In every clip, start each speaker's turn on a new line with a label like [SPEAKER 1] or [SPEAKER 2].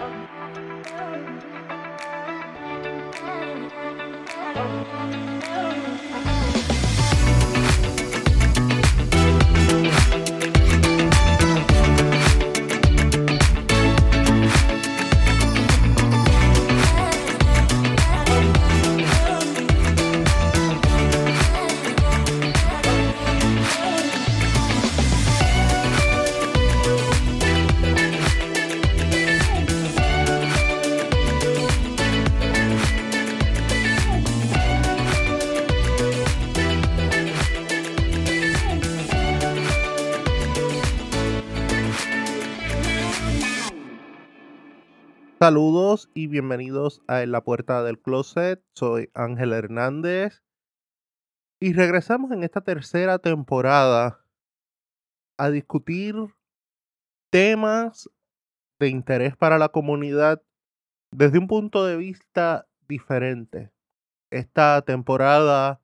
[SPEAKER 1] Thank you. Saludos y bienvenidos a la Puerta del Closet. Soy Ángel Hernández. Y regresamos en esta tercera temporada a discutir temas de interés para la comunidad desde un punto de vista diferente. Esta temporada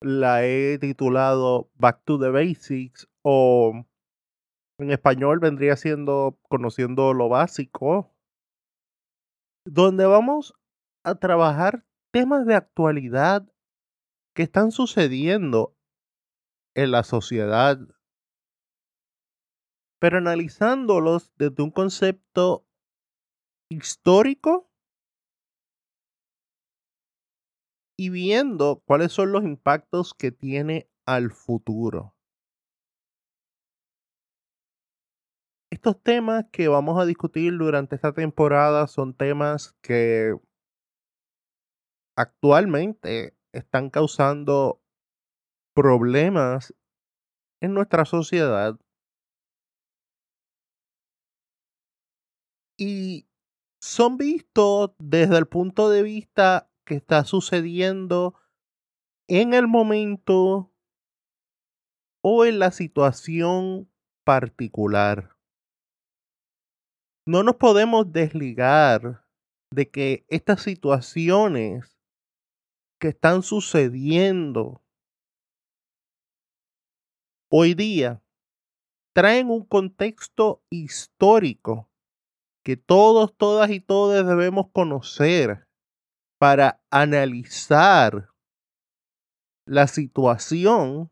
[SPEAKER 1] la he titulado Back to the Basics o en español vendría siendo Conociendo lo básico donde vamos a trabajar temas de actualidad que están sucediendo en la sociedad, pero analizándolos desde un concepto histórico y viendo cuáles son los impactos que tiene al futuro. Estos temas que vamos a discutir durante esta temporada son temas que actualmente están causando problemas en nuestra sociedad. Y son vistos desde el punto de vista que está sucediendo en el momento o en la situación particular no nos podemos desligar de que estas situaciones que están sucediendo hoy día traen un contexto histórico que todos, todas y todos debemos conocer para analizar la situación,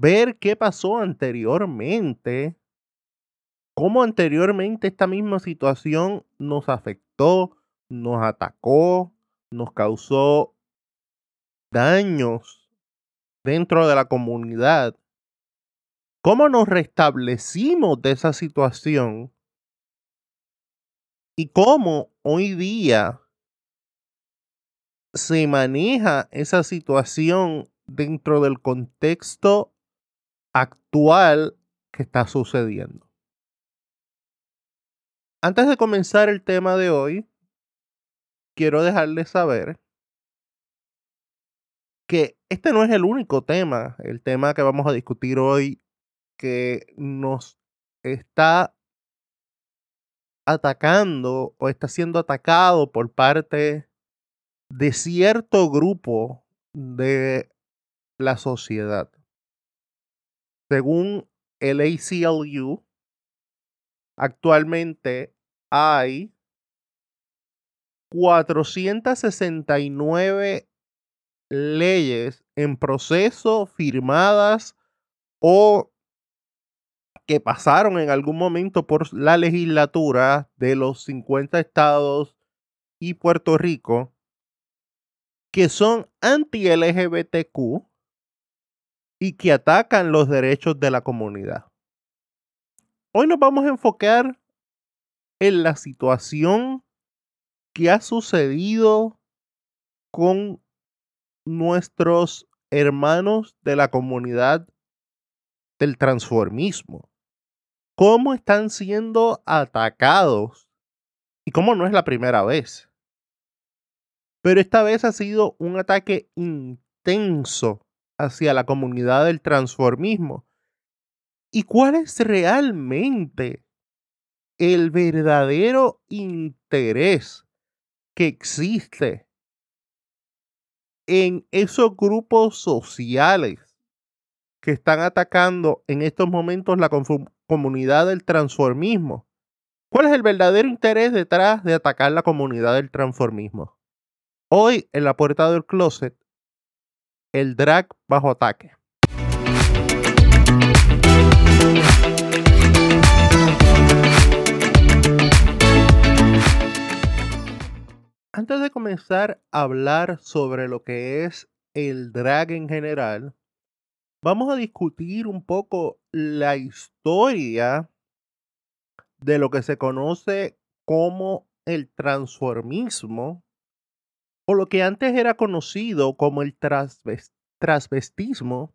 [SPEAKER 1] ver qué pasó anteriormente cómo anteriormente esta misma situación nos afectó, nos atacó, nos causó daños dentro de la comunidad, cómo nos restablecimos de esa situación y cómo hoy día se maneja esa situación dentro del contexto actual que está sucediendo. Antes de comenzar el tema de hoy, quiero dejarles saber que este no es el único tema, el tema que vamos a discutir hoy, que nos está atacando o está siendo atacado por parte de cierto grupo de la sociedad. Según el ACLU, actualmente hay 469 leyes en proceso firmadas o que pasaron en algún momento por la legislatura de los 50 estados y Puerto Rico que son anti-LGBTQ y que atacan los derechos de la comunidad. Hoy nos vamos a enfocar en la situación que ha sucedido con nuestros hermanos de la comunidad del transformismo. Cómo están siendo atacados y cómo no es la primera vez. Pero esta vez ha sido un ataque intenso hacia la comunidad del transformismo. ¿Y cuál es realmente el verdadero interés que existe en esos grupos sociales que están atacando en estos momentos la comunidad del transformismo. ¿Cuál es el verdadero interés detrás de atacar la comunidad del transformismo? Hoy, en la puerta del closet, el drag bajo ataque. Antes de comenzar a hablar sobre lo que es el drag en general, vamos a discutir un poco la historia de lo que se conoce como el transformismo o lo que antes era conocido como el transvestismo,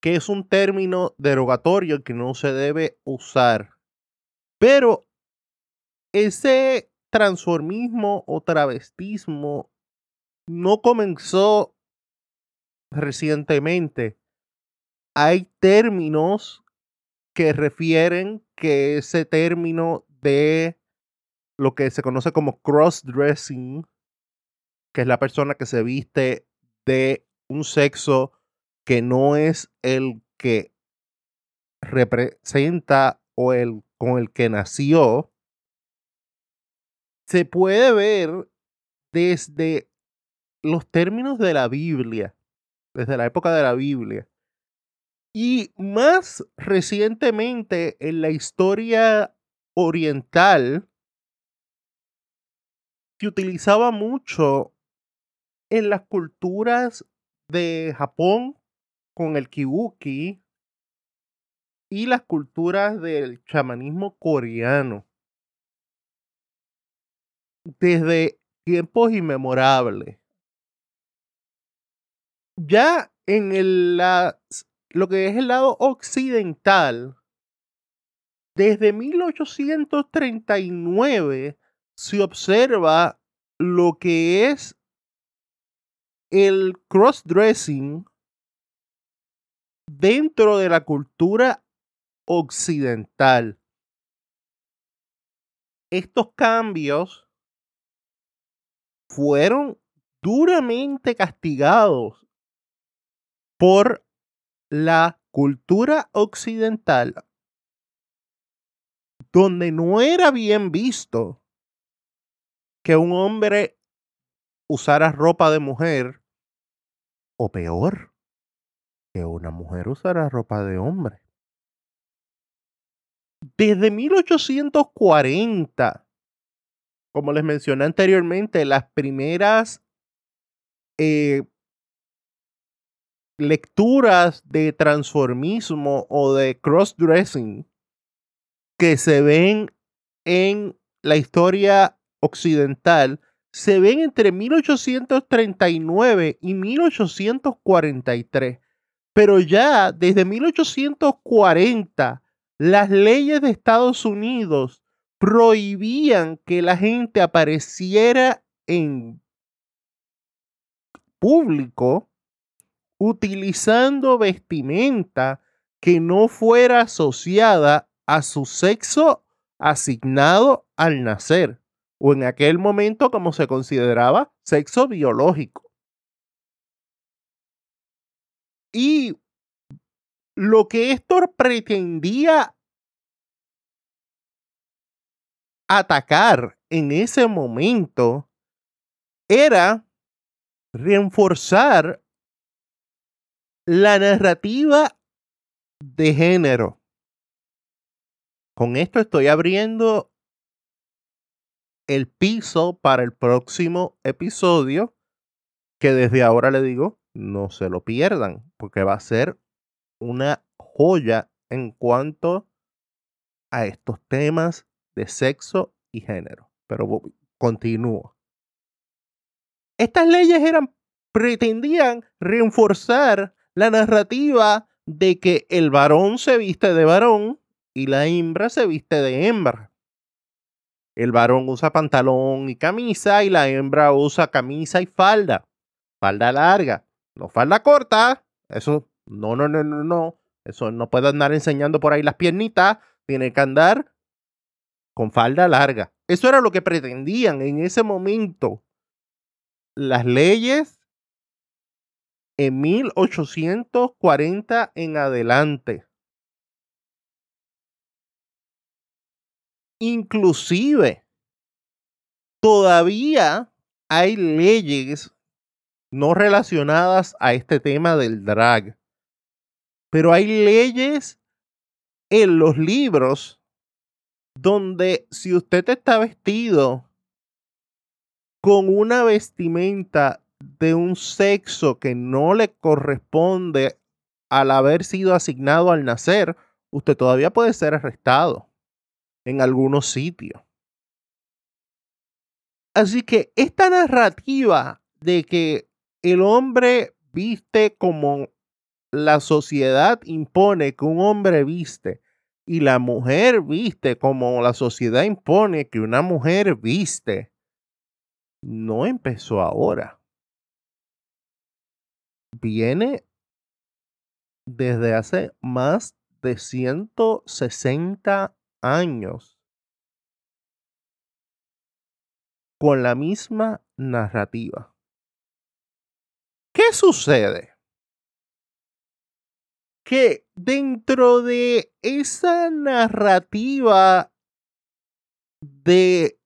[SPEAKER 1] que es un término derogatorio que no se debe usar. Pero ese transformismo o travestismo no comenzó recientemente. Hay términos que refieren que ese término de lo que se conoce como cross-dressing, que es la persona que se viste de un sexo que no es el que representa o el con el que nació, se puede ver desde los términos de la Biblia, desde la época de la Biblia. Y más recientemente en la historia oriental, se utilizaba mucho en las culturas de Japón con el kibuki y las culturas del chamanismo coreano. Desde tiempos inmemorables. Ya en el, lo que es el lado occidental, desde 1839 se observa lo que es el cross-dressing dentro de la cultura occidental. Estos cambios fueron duramente castigados por la cultura occidental, donde no era bien visto que un hombre usara ropa de mujer, o peor, que una mujer usara ropa de hombre. Desde 1840, como les mencioné anteriormente, las primeras eh, lecturas de transformismo o de crossdressing que se ven en la historia occidental se ven entre 1839 y 1843. Pero ya desde 1840 las leyes de Estados Unidos prohibían que la gente apareciera en público utilizando vestimenta que no fuera asociada a su sexo asignado al nacer o en aquel momento como se consideraba sexo biológico. Y lo que esto pretendía atacar en ese momento era reforzar la narrativa de género. Con esto estoy abriendo el piso para el próximo episodio, que desde ahora le digo, no se lo pierdan, porque va a ser una joya en cuanto a estos temas de sexo y género. Pero continúo. Estas leyes eran, pretendían reforzar la narrativa de que el varón se viste de varón y la hembra se viste de hembra. El varón usa pantalón y camisa y la hembra usa camisa y falda. Falda larga, no falda corta. Eso, no, no, no, no, no. Eso no puede andar enseñando por ahí las piernitas. Tiene que andar con falda larga. Eso era lo que pretendían en ese momento las leyes en 1840 en adelante. inclusive todavía hay leyes no relacionadas a este tema del drag, pero hay leyes en los libros donde si usted está vestido con una vestimenta de un sexo que no le corresponde al haber sido asignado al nacer, usted todavía puede ser arrestado en algunos sitios. Así que esta narrativa de que el hombre viste como la sociedad impone que un hombre viste y la mujer viste como la sociedad impone que una mujer viste, no empezó ahora. Viene desde hace más de 160 años con la misma narrativa. ¿Qué sucede? Que dentro de esa narrativa de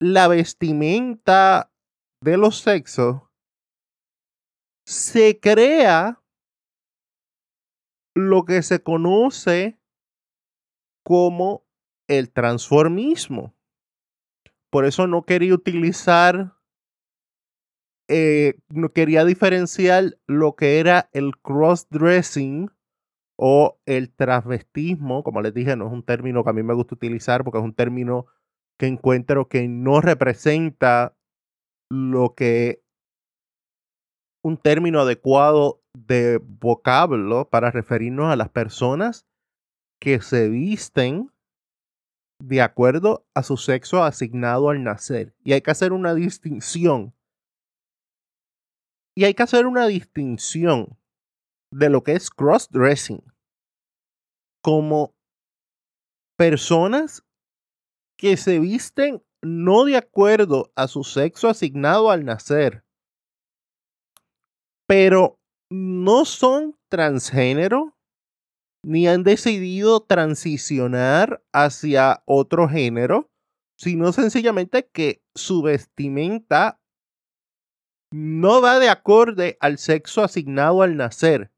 [SPEAKER 1] la vestimenta de los sexos, se crea lo que se conoce como el transformismo. Por eso no quería utilizar, eh, quería diferenciar lo que era el cross-dressing o el transvestismo. Como les dije, no es un término que a mí me gusta utilizar porque es un término que encuentro que no representa lo que un término adecuado de vocablo para referirnos a las personas que se visten de acuerdo a su sexo asignado al nacer. Y hay que hacer una distinción. Y hay que hacer una distinción de lo que es cross-dressing como personas que se visten no de acuerdo a su sexo asignado al nacer, pero no son transgénero ni han decidido transicionar hacia otro género, sino sencillamente que su vestimenta no va de acorde al sexo asignado al nacer.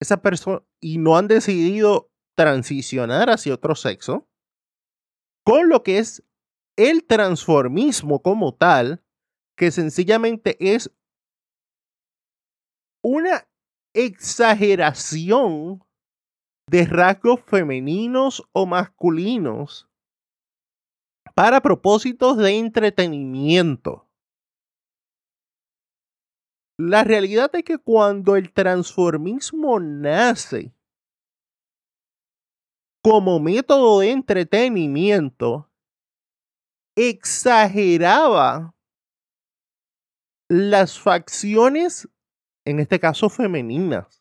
[SPEAKER 1] Esa persona y no han decidido transicionar hacia otro sexo, con lo que es el transformismo como tal, que sencillamente es una exageración de rasgos femeninos o masculinos para propósitos de entretenimiento. La realidad es que cuando el transformismo nace como método de entretenimiento, exageraba las facciones en este caso femeninas.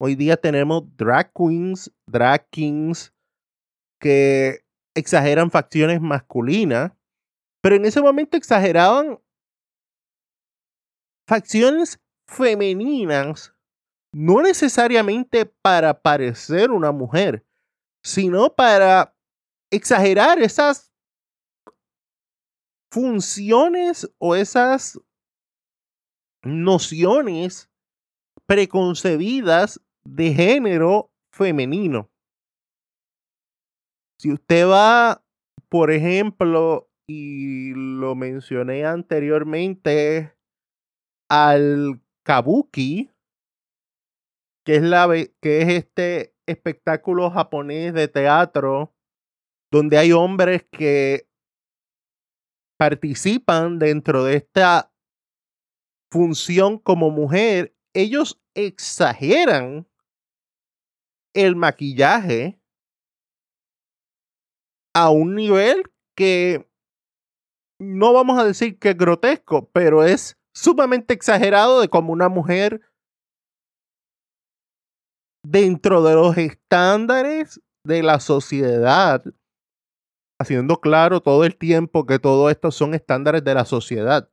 [SPEAKER 1] Hoy día tenemos drag queens, drag kings que exageran facciones masculinas, pero en ese momento exageraban facciones femeninas, no necesariamente para parecer una mujer, sino para exagerar esas funciones o esas nociones preconcebidas de género femenino. Si usted va, por ejemplo, y lo mencioné anteriormente, al kabuki, que es, la, que es este espectáculo japonés de teatro donde hay hombres que participan dentro de esta función como mujer, ellos exageran el maquillaje a un nivel que no vamos a decir que es grotesco, pero es sumamente exagerado de como una mujer dentro de los estándares de la sociedad, haciendo claro todo el tiempo que todo esto son estándares de la sociedad.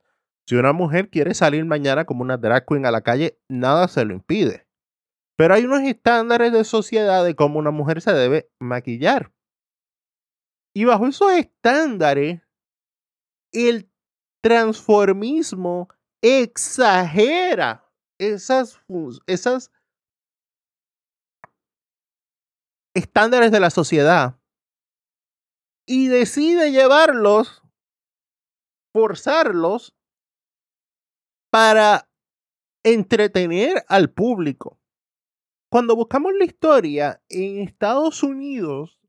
[SPEAKER 1] Si una mujer quiere salir mañana como una drag queen a la calle, nada se lo impide. Pero hay unos estándares de sociedad de cómo una mujer se debe maquillar. Y bajo esos estándares, el transformismo exagera esas, esas estándares de la sociedad y decide llevarlos, forzarlos para entretener al público. Cuando buscamos la historia en Estados Unidos,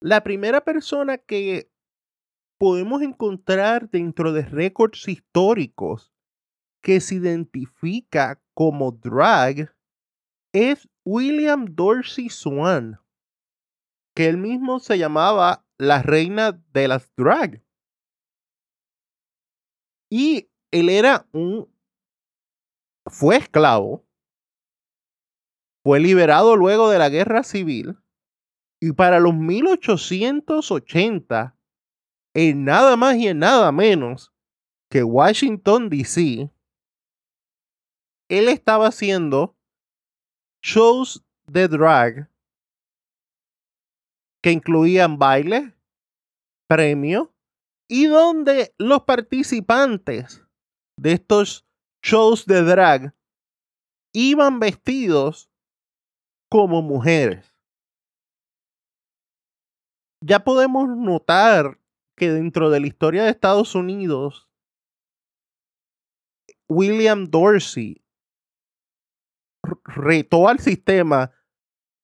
[SPEAKER 1] la primera persona que podemos encontrar dentro de récords históricos que se identifica como drag es William Dorsey Swan, que él mismo se llamaba la reina de las drag. Y él era un... fue esclavo, fue liberado luego de la guerra civil y para los 1880, en nada más y en nada menos que Washington, D.C., él estaba haciendo shows de drag que incluían baile, premio y donde los participantes de estos shows de drag iban vestidos como mujeres. Ya podemos notar que dentro de la historia de Estados Unidos, William Dorsey retó al sistema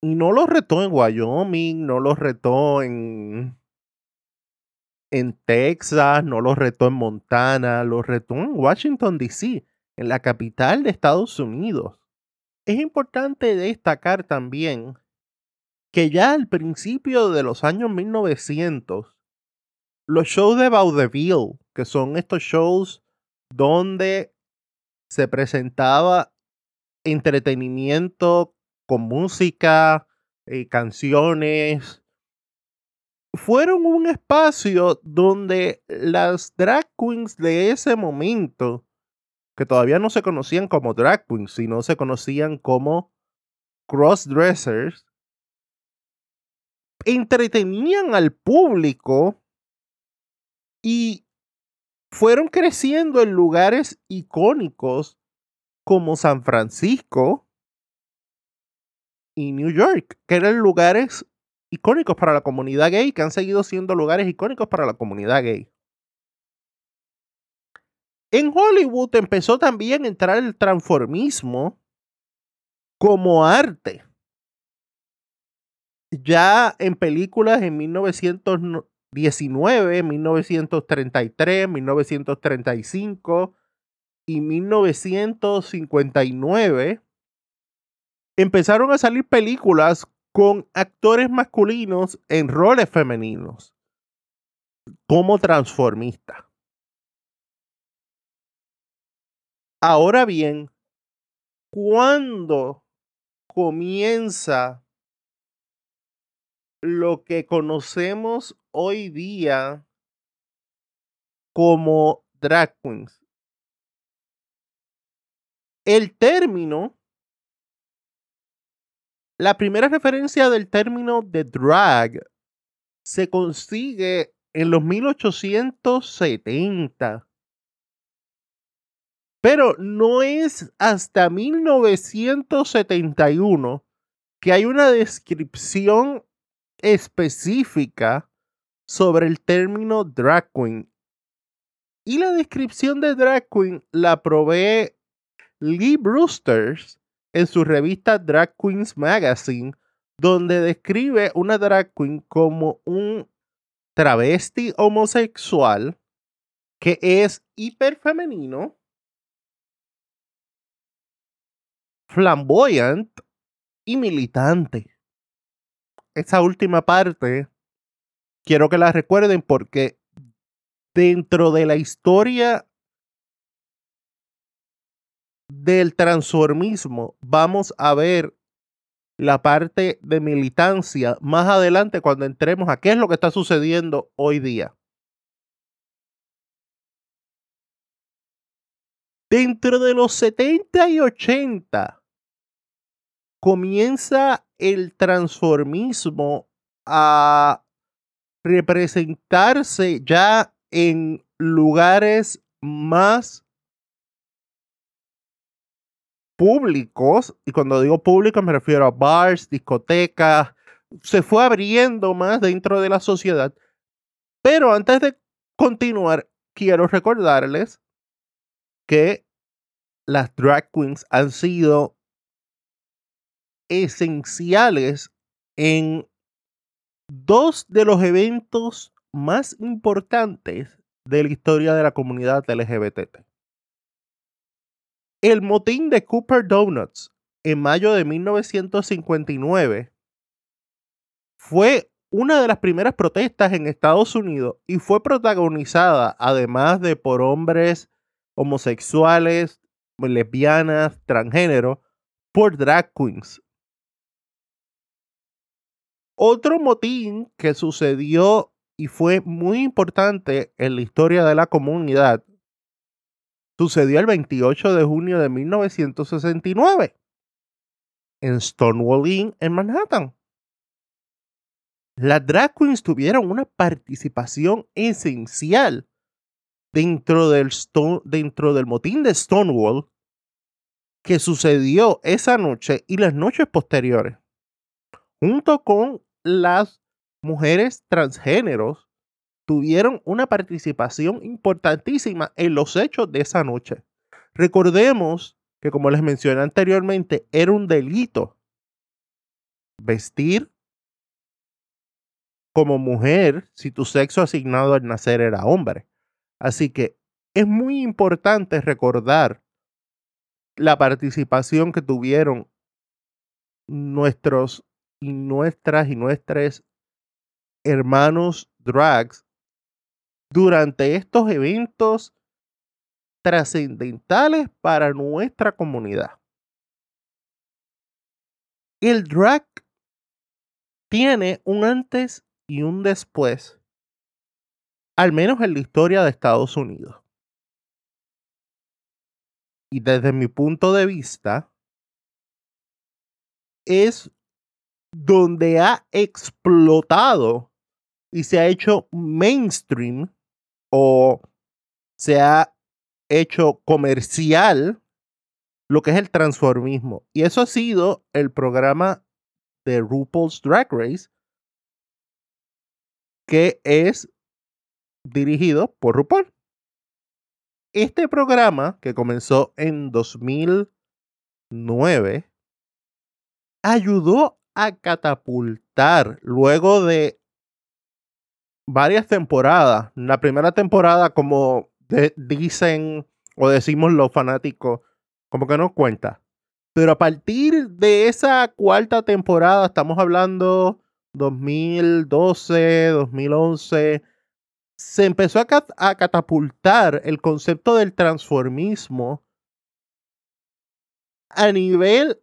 [SPEAKER 1] y no lo retó en Wyoming, no lo retó en, en Texas, no lo retó en Montana, lo retó en Washington, D.C., en la capital de Estados Unidos. Es importante destacar también que ya al principio de los años 1900, los shows de vaudeville, que son estos shows donde se presentaba entretenimiento con música, y eh, canciones, fueron un espacio donde las drag queens de ese momento, que todavía no se conocían como drag queens, sino se conocían como crossdressers, entretenían al público y fueron creciendo en lugares icónicos como San Francisco y New York, que eran lugares icónicos para la comunidad gay, que han seguido siendo lugares icónicos para la comunidad gay. En Hollywood empezó también a entrar el transformismo como arte. Ya en películas en 1919 1933, 1935 y 1959 empezaron a salir películas con actores masculinos en roles femeninos como transformista. Ahora bien, cuando comienza lo que conocemos hoy día como drag queens. El término, la primera referencia del término de drag se consigue en los 1870. Pero no es hasta 1971 que hay una descripción específica sobre el término drag queen. Y la descripción de drag queen la provee Lee Brewsters en su revista Drag Queens Magazine, donde describe una drag queen como un travesti homosexual que es hiperfemenino, flamboyant y militante esa última parte quiero que la recuerden porque dentro de la historia del transformismo vamos a ver la parte de militancia más adelante cuando entremos a qué es lo que está sucediendo hoy día. Dentro de los 70 y 80 comienza el transformismo a representarse ya en lugares más públicos, y cuando digo públicos me refiero a bars, discotecas, se fue abriendo más dentro de la sociedad. Pero antes de continuar, quiero recordarles que las drag queens han sido esenciales en dos de los eventos más importantes de la historia de la comunidad LGBT. El motín de Cooper Donuts en mayo de 1959 fue una de las primeras protestas en Estados Unidos y fue protagonizada, además de por hombres homosexuales, lesbianas, transgénero, por drag queens. Otro motín que sucedió y fue muy importante en la historia de la comunidad sucedió el 28 de junio de 1969 en Stonewall Inn en Manhattan. Las drag queens tuvieron una participación esencial dentro del, dentro del motín de Stonewall que sucedió esa noche y las noches posteriores, junto con las mujeres transgéneros tuvieron una participación importantísima en los hechos de esa noche. Recordemos que, como les mencioné anteriormente, era un delito vestir como mujer si tu sexo asignado al nacer era hombre. Así que es muy importante recordar la participación que tuvieron nuestros y nuestras y nuestros hermanos drags durante estos eventos trascendentales para nuestra comunidad. El drag tiene un antes y un después, al menos en la historia de Estados Unidos. Y desde mi punto de vista, es donde ha explotado y se ha hecho mainstream o se ha hecho comercial lo que es el transformismo. Y eso ha sido el programa de RuPaul's Drag Race, que es dirigido por RuPaul. Este programa, que comenzó en 2009, ayudó a catapultar luego de varias temporadas. La primera temporada, como dicen o decimos los fanáticos, como que no cuenta. Pero a partir de esa cuarta temporada, estamos hablando 2012, 2011, se empezó a, a catapultar el concepto del transformismo a nivel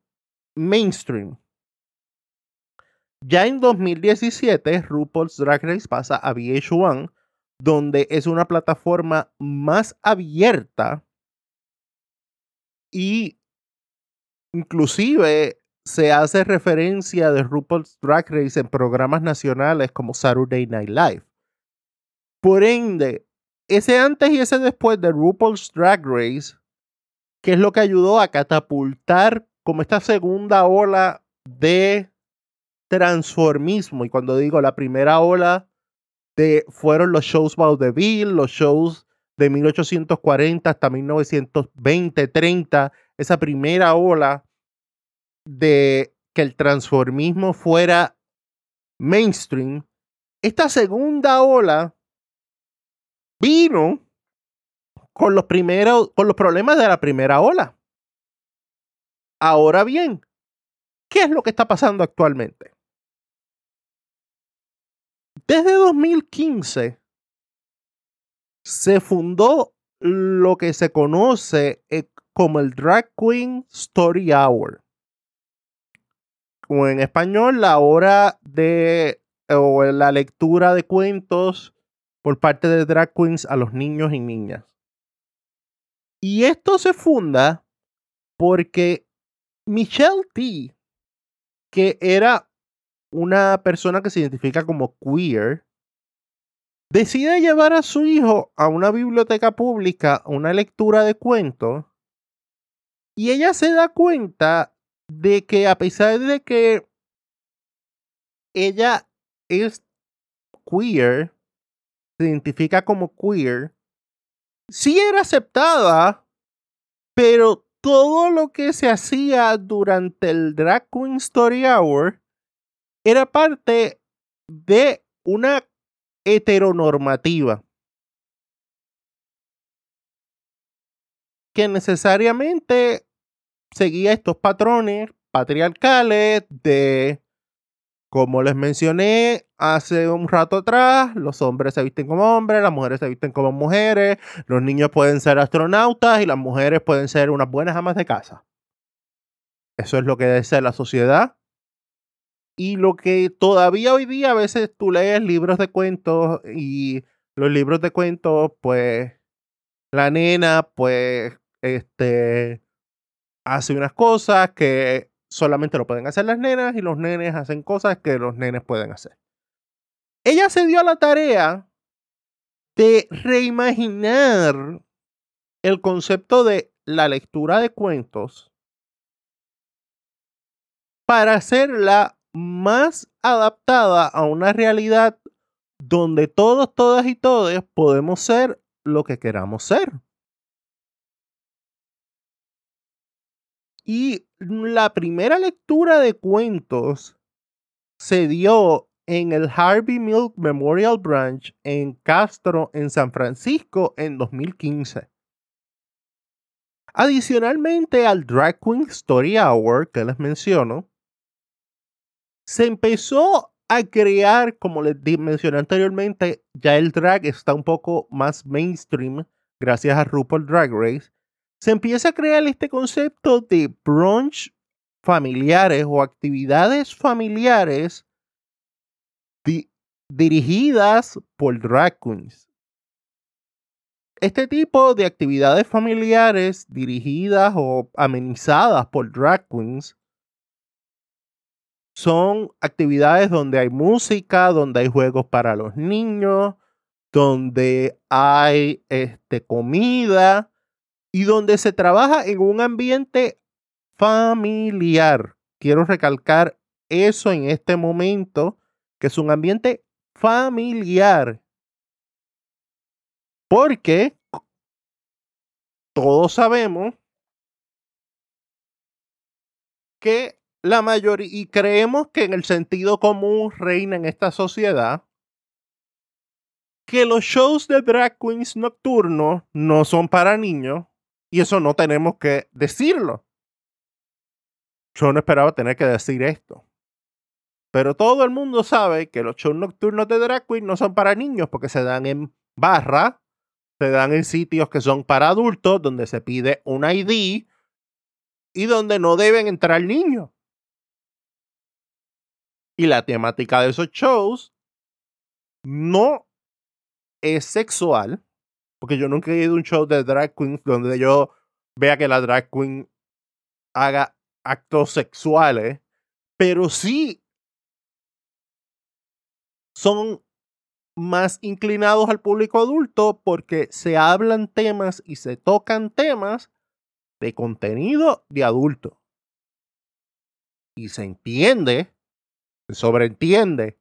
[SPEAKER 1] mainstream. Ya en 2017, RuPaul's Drag Race pasa a VH1, donde es una plataforma más abierta y inclusive se hace referencia de RuPaul's Drag Race en programas nacionales como Saturday Night Live. Por ende, ese antes y ese después de RuPaul's Drag Race, que es lo que ayudó a catapultar como esta segunda ola de transformismo. Y cuando digo la primera ola, de, fueron los shows vaudeville, los shows de 1840 hasta 1920, 30, esa primera ola de que el transformismo fuera mainstream. Esta segunda ola vino con los primeros, con los problemas de la primera ola. Ahora bien, ¿qué es lo que está pasando actualmente? Desde 2015 se fundó lo que se conoce eh, como el Drag Queen Story Hour. O en español, la hora de o la lectura de cuentos por parte de drag queens a los niños y niñas. Y esto se funda porque Michelle T que era una persona que se identifica como queer, decide llevar a su hijo a una biblioteca pública una lectura de cuentos y ella se da cuenta de que a pesar de que ella es queer, se identifica como queer, sí era aceptada, pero todo lo que se hacía durante el Drag Queen Story Hour era parte de una heteronormativa. Que necesariamente seguía estos patrones patriarcales de, como les mencioné hace un rato atrás, los hombres se visten como hombres, las mujeres se visten como mujeres, los niños pueden ser astronautas y las mujeres pueden ser unas buenas amas de casa. Eso es lo que debe ser la sociedad y lo que todavía hoy día a veces tú lees libros de cuentos y los libros de cuentos, pues la nena, pues, este, hace unas cosas que solamente lo pueden hacer las nenas y los nenes hacen cosas que los nenes pueden hacer. Ella se dio a la tarea de reimaginar el concepto de la lectura de cuentos para hacerla más adaptada a una realidad donde todos, todas y todos podemos ser lo que queramos ser. Y la primera lectura de cuentos se dio en el Harvey Milk Memorial Branch en Castro, en San Francisco, en 2015. Adicionalmente al Drag Queen Story Hour que les menciono, se empezó a crear, como les mencioné anteriormente, ya el drag está un poco más mainstream gracias a RuPaul Drag Race. Se empieza a crear este concepto de brunch familiares o actividades familiares dirigidas por drag queens. Este tipo de actividades familiares dirigidas o amenizadas por drag queens son actividades donde hay música, donde hay juegos para los niños, donde hay este, comida y donde se trabaja en un ambiente familiar. Quiero recalcar eso en este momento, que es un ambiente familiar. Porque todos sabemos que la mayoría, y creemos que en el sentido común reina en esta sociedad, que los shows de drag queens nocturnos no son para niños, y eso no tenemos que decirlo. Yo no esperaba tener que decir esto. Pero todo el mundo sabe que los shows nocturnos de drag queens no son para niños porque se dan en barra, se dan en sitios que son para adultos, donde se pide un ID y donde no deben entrar niños. Y la temática de esos shows no es sexual, porque yo nunca he ido a un show de drag queens donde yo vea que la drag queen haga actos sexuales, pero sí son más inclinados al público adulto porque se hablan temas y se tocan temas de contenido de adulto. Y se entiende sobreentiende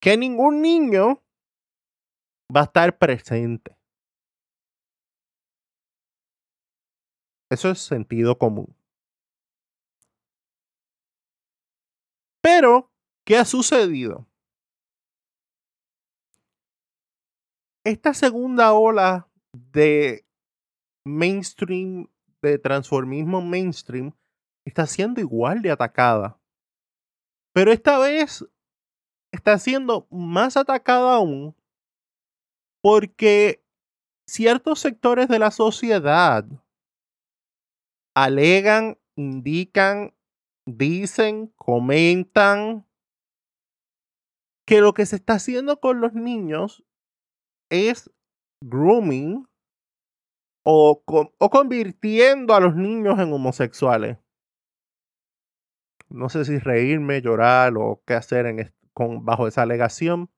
[SPEAKER 1] que ningún niño va a estar presente. Eso es sentido común. Pero, ¿qué ha sucedido? Esta segunda ola de mainstream, de transformismo mainstream, está siendo igual de atacada pero esta vez está siendo más atacada aún porque ciertos sectores de la sociedad alegan, indican, dicen, comentan que lo que se está haciendo con los niños es grooming o, o convirtiendo a los niños en homosexuales. No sé si reírme, llorar o qué hacer en con, bajo esa alegación.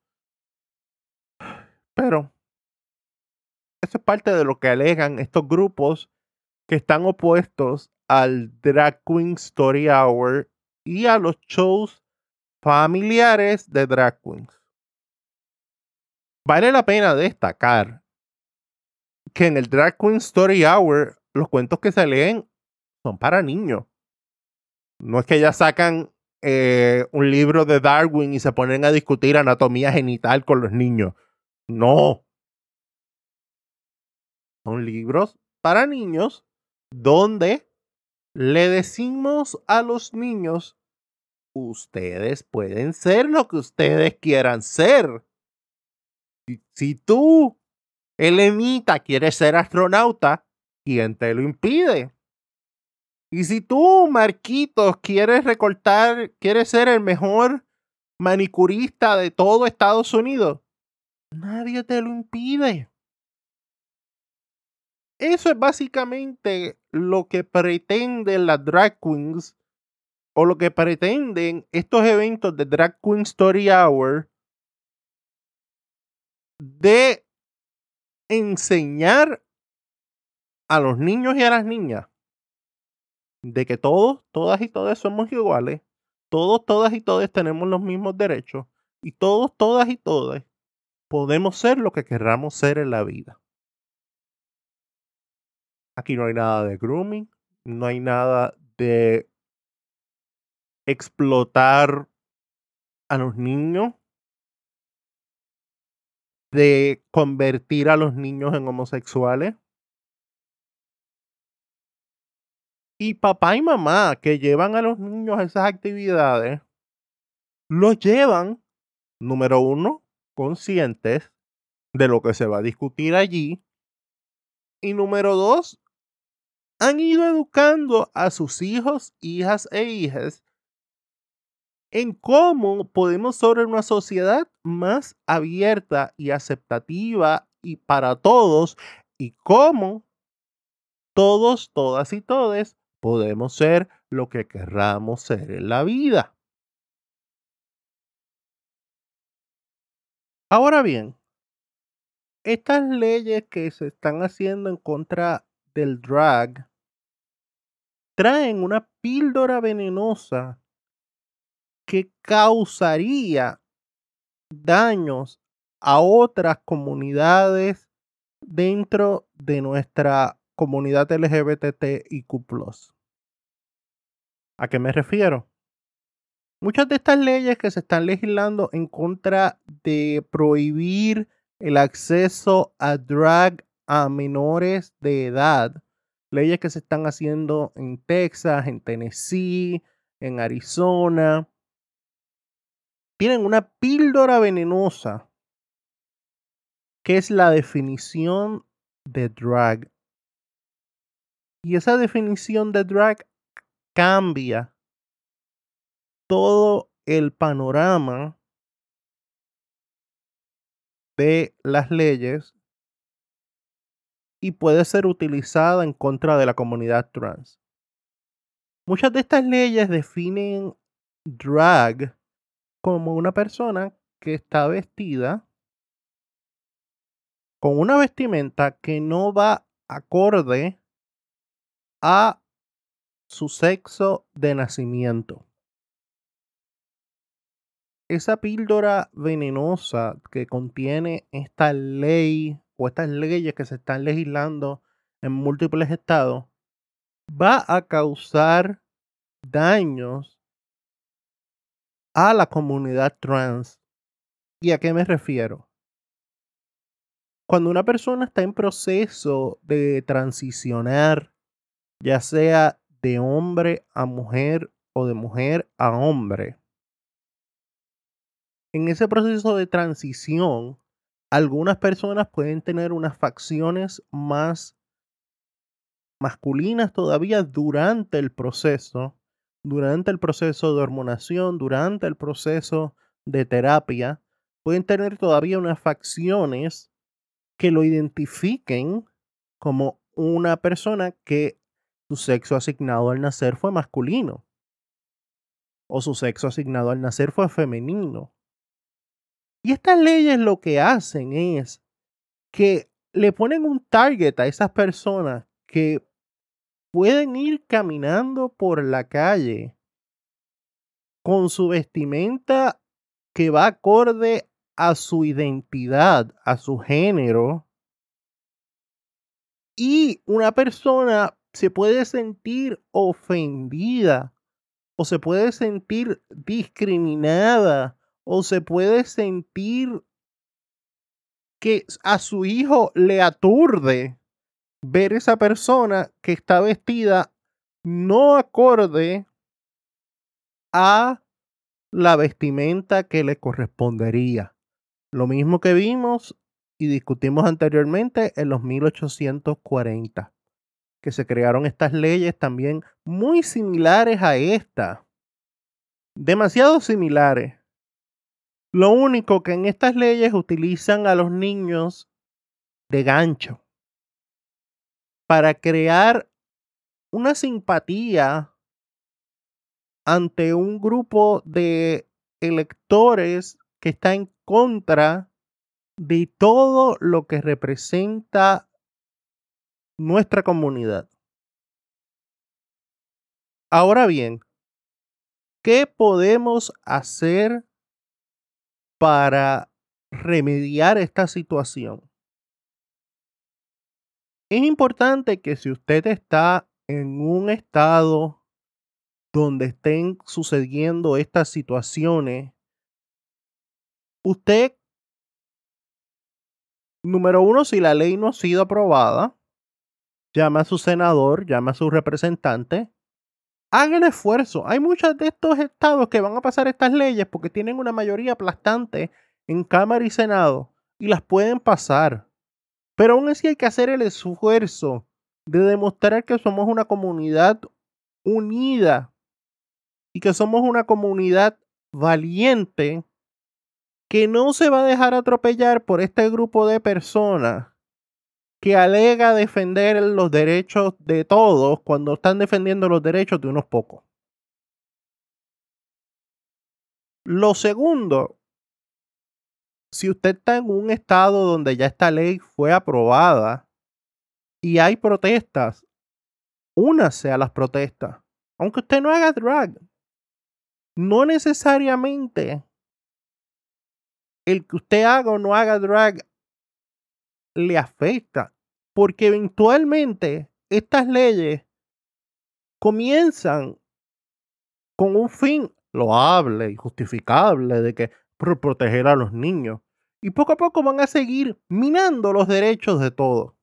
[SPEAKER 1] Pero eso es parte de lo que alegan estos grupos que están opuestos al Drag Queen Story Hour y a los shows familiares de drag queens. Vale la pena destacar que en el Drag Queen Story Hour los cuentos que se leen son para niños. No es que ya sacan eh, un libro de Darwin y se ponen a discutir anatomía genital con los niños. No. Son libros para niños donde le decimos a los niños, ustedes pueden ser lo que ustedes quieran ser. Si, tú, Elenita, quieres ser astronauta, ¿quién te lo impide? Y si tú, Marquitos, quieres recortar, quieres ser el mejor manicurista de todo Estados Unidos, nadie te lo impide. Eso es básicamente lo que pretenden las drag queens o lo que pretenden estos eventos de Drag Queen Story Hour de enseñar a los niños y a las niñas de que todos, todas y todos somos iguales, todos, todas y todos tenemos los mismos derechos y todos, todas y todas podemos ser lo que querramos ser en la vida. Aquí no hay nada de grooming, no hay nada de explotar a los niños, de convertir a los niños en homosexuales. Y papá y mamá que llevan a los niños a esas actividades, los llevan, número uno, conscientes de lo que se va a discutir allí. Y número dos, han ido educando a sus hijos, hijas e hijas en cómo podemos ser una sociedad más abierta y aceptativa y para todos y cómo todos, todas y todes podemos ser lo que querramos ser en la vida. Ahora bien, estas leyes que se están haciendo en contra del drag traen una píldora venenosa que causaría daños a otras comunidades dentro de nuestra comunidad LGBTIQ. ¿A qué me refiero? Muchas de estas leyes que se están legislando en contra de prohibir el acceso a drag a menores de edad. Leyes que se están haciendo en Texas, en Tennessee, en Arizona. Tienen una píldora venenosa que es la definición de drag. Y esa definición de drag cambia todo el panorama de las leyes y puede ser utilizada en contra de la comunidad trans. Muchas de estas leyes definen drag como una persona que está vestida con una vestimenta que no va acorde a su sexo de nacimiento. Esa píldora venenosa que contiene esta ley o estas leyes que se están legislando en múltiples estados va a causar daños a la comunidad trans. ¿Y a qué me refiero? Cuando una persona está en proceso de transicionar, ya sea de hombre a mujer o de mujer a hombre, en ese proceso de transición algunas personas pueden tener unas facciones más masculinas todavía durante el proceso, durante el proceso de hormonación, durante el proceso de terapia, pueden tener todavía unas facciones que lo identifiquen como una persona que su sexo asignado al nacer fue masculino. o su sexo asignado al nacer fue femenino. Y estas leyes lo que hacen es que le ponen un target a esas personas que pueden ir caminando por la calle con su vestimenta que va acorde a su identidad, a su género. Y una persona se puede sentir ofendida o se puede sentir discriminada o se puede sentir que a su hijo le aturde ver esa persona que está vestida no acorde a la vestimenta que le correspondería. Lo mismo que vimos y discutimos anteriormente en los 1840, que se crearon estas leyes también muy similares a esta. Demasiado similares. Lo único que en estas leyes utilizan a los niños de gancho para crear una simpatía ante un grupo de electores que está en contra de todo lo que representa nuestra comunidad. Ahora bien, ¿qué podemos hacer para remediar esta situación? Es importante que si usted está en un estado donde estén sucediendo estas situaciones, usted, número uno, si la ley no ha sido aprobada, llama a su senador, llama a su representante, haga el esfuerzo. Hay muchos de estos estados que van a pasar estas leyes porque tienen una mayoría aplastante en Cámara y Senado y las pueden pasar. Pero aún así hay que hacer el esfuerzo de demostrar que somos una comunidad unida y que somos una comunidad valiente que no se va a dejar atropellar por este grupo de personas que alega defender los derechos de todos cuando están defendiendo los derechos de unos pocos. Lo segundo si usted está en un estado donde ya esta ley fue aprobada y hay protestas, únase a las protestas. Aunque usted no haga drag, no necesariamente el que usted haga o no haga drag le afecta, porque eventualmente estas leyes comienzan con un fin loable y justificable de que proteger a los niños. Y poco a poco van a seguir minando los derechos de todos.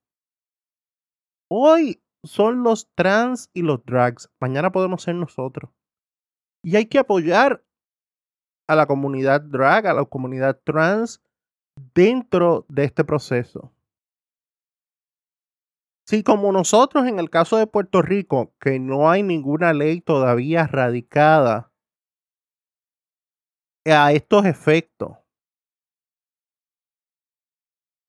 [SPEAKER 1] Hoy son los trans y los drags. Mañana podemos ser nosotros. Y hay que apoyar a la comunidad drag, a la comunidad trans dentro de este proceso. Si como nosotros en el caso de Puerto Rico, que no hay ninguna ley todavía radicada a estos efectos.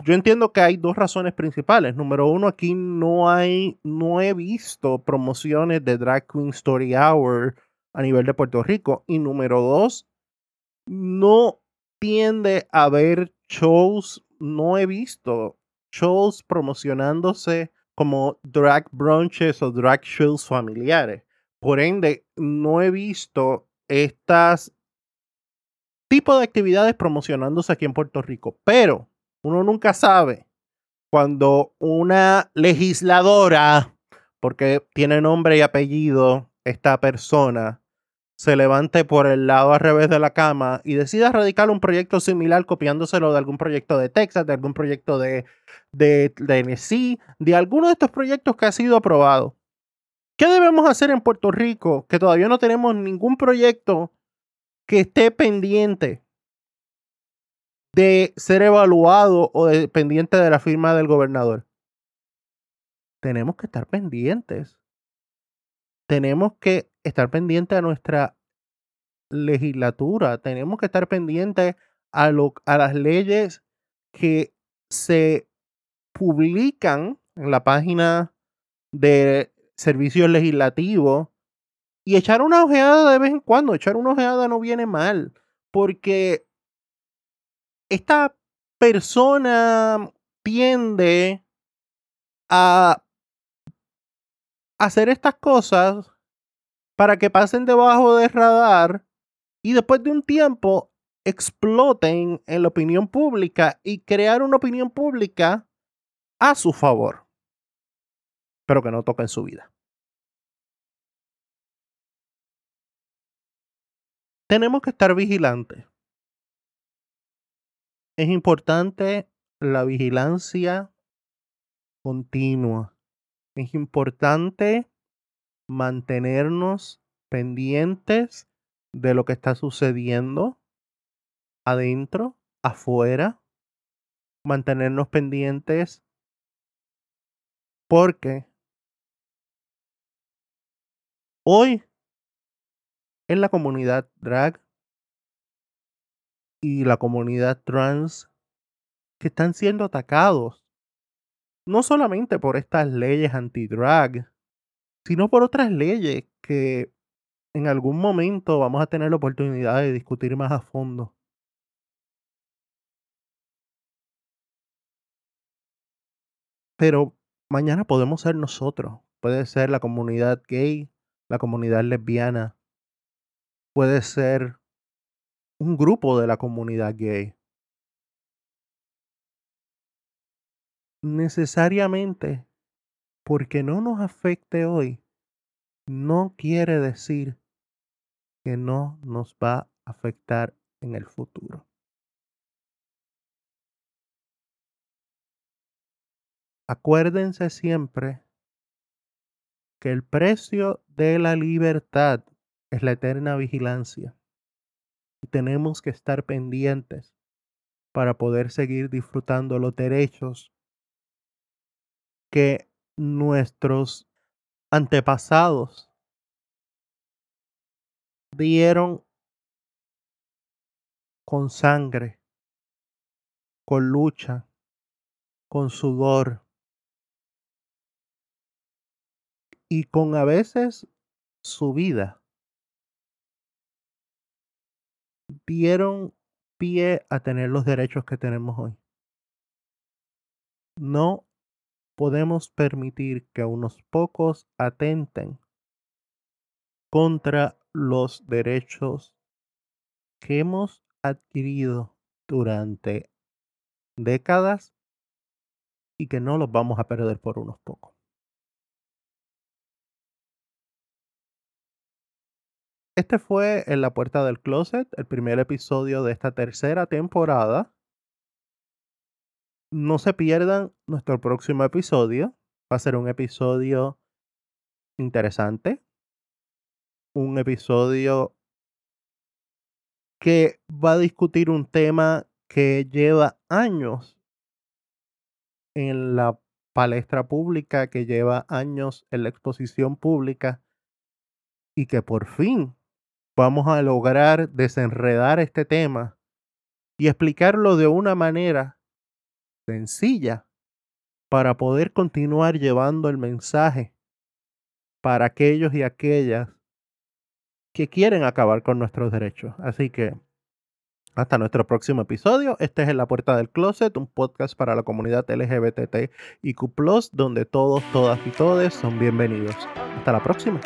[SPEAKER 1] Yo entiendo que hay dos razones principales. Número uno, aquí no hay, no he visto promociones de Drag Queen Story Hour a nivel de Puerto Rico. Y número dos, no tiende a haber shows, no he visto shows promocionándose como drag brunches o drag shows familiares. Por ende, no he visto estas tipo de actividades promocionándose aquí en Puerto Rico. Pero uno nunca sabe cuando una legisladora, porque tiene nombre y apellido esta persona, se levante por el lado al revés de la cama y decida radicar un proyecto similar copiándoselo de algún proyecto de Texas, de algún proyecto de, de, de de alguno de estos proyectos que ha sido aprobado. ¿Qué debemos hacer en Puerto Rico? Que todavía no tenemos ningún proyecto que esté pendiente de ser evaluado o dependiente de la firma del gobernador. Tenemos que estar pendientes. Tenemos que estar pendientes a nuestra legislatura. Tenemos que estar pendientes a, a las leyes que se publican en la página de servicios legislativos Y echar una ojeada de vez en cuando, echar una ojeada no viene mal, porque esta persona tiende a hacer estas cosas para que pasen debajo del radar y después de un tiempo exploten en la opinión pública y crear una opinión pública a su favor, pero que no toquen su vida. Tenemos que estar vigilantes. Es importante la vigilancia continua. Es importante mantenernos pendientes de lo que está sucediendo adentro, afuera, mantenernos pendientes porque hoy en la comunidad drag y la comunidad trans que están siendo atacados no solamente por estas leyes anti-drag, sino por otras leyes que en algún momento vamos a tener la oportunidad de discutir más a fondo. Pero mañana podemos ser nosotros. Puede ser la comunidad gay, la comunidad lesbiana. Puede ser un grupo de la comunidad gay. Necesariamente, porque no nos afecte hoy, no quiere decir que no nos va a afectar en el futuro. Acuérdense siempre que el precio de la libertad es la eterna vigilancia. Y tenemos que estar pendientes para poder seguir disfrutando los derechos que nuestros antepasados dieron con sangre, con lucha, con sudor, y con a veces su vida dieron pie a tener los derechos que tenemos hoy. No podemos permitir que unos pocos atenten contra los derechos que hemos adquirido durante décadas y que no los vamos a perder por unos pocos. Este fue En la Puerta del Closet, el primer episodio de esta tercera temporada. No se pierdan nuestro próximo episodio. Va a ser un episodio interesante. Un episodio que va a discutir un tema que lleva años en la palestra pública, que lleva años en la exposición pública y que por fin vamos a lograr desenredar este tema y explicarlo de una manera sencilla para poder continuar llevando el mensaje para aquellos y aquellas que quieren acabar con nuestros derechos. Así que hasta nuestro próximo episodio. Este es En la Puerta del Closet, un podcast para la comunidad LGBT y Q, donde todos, todas y todes son bienvenidos. Hasta la próxima.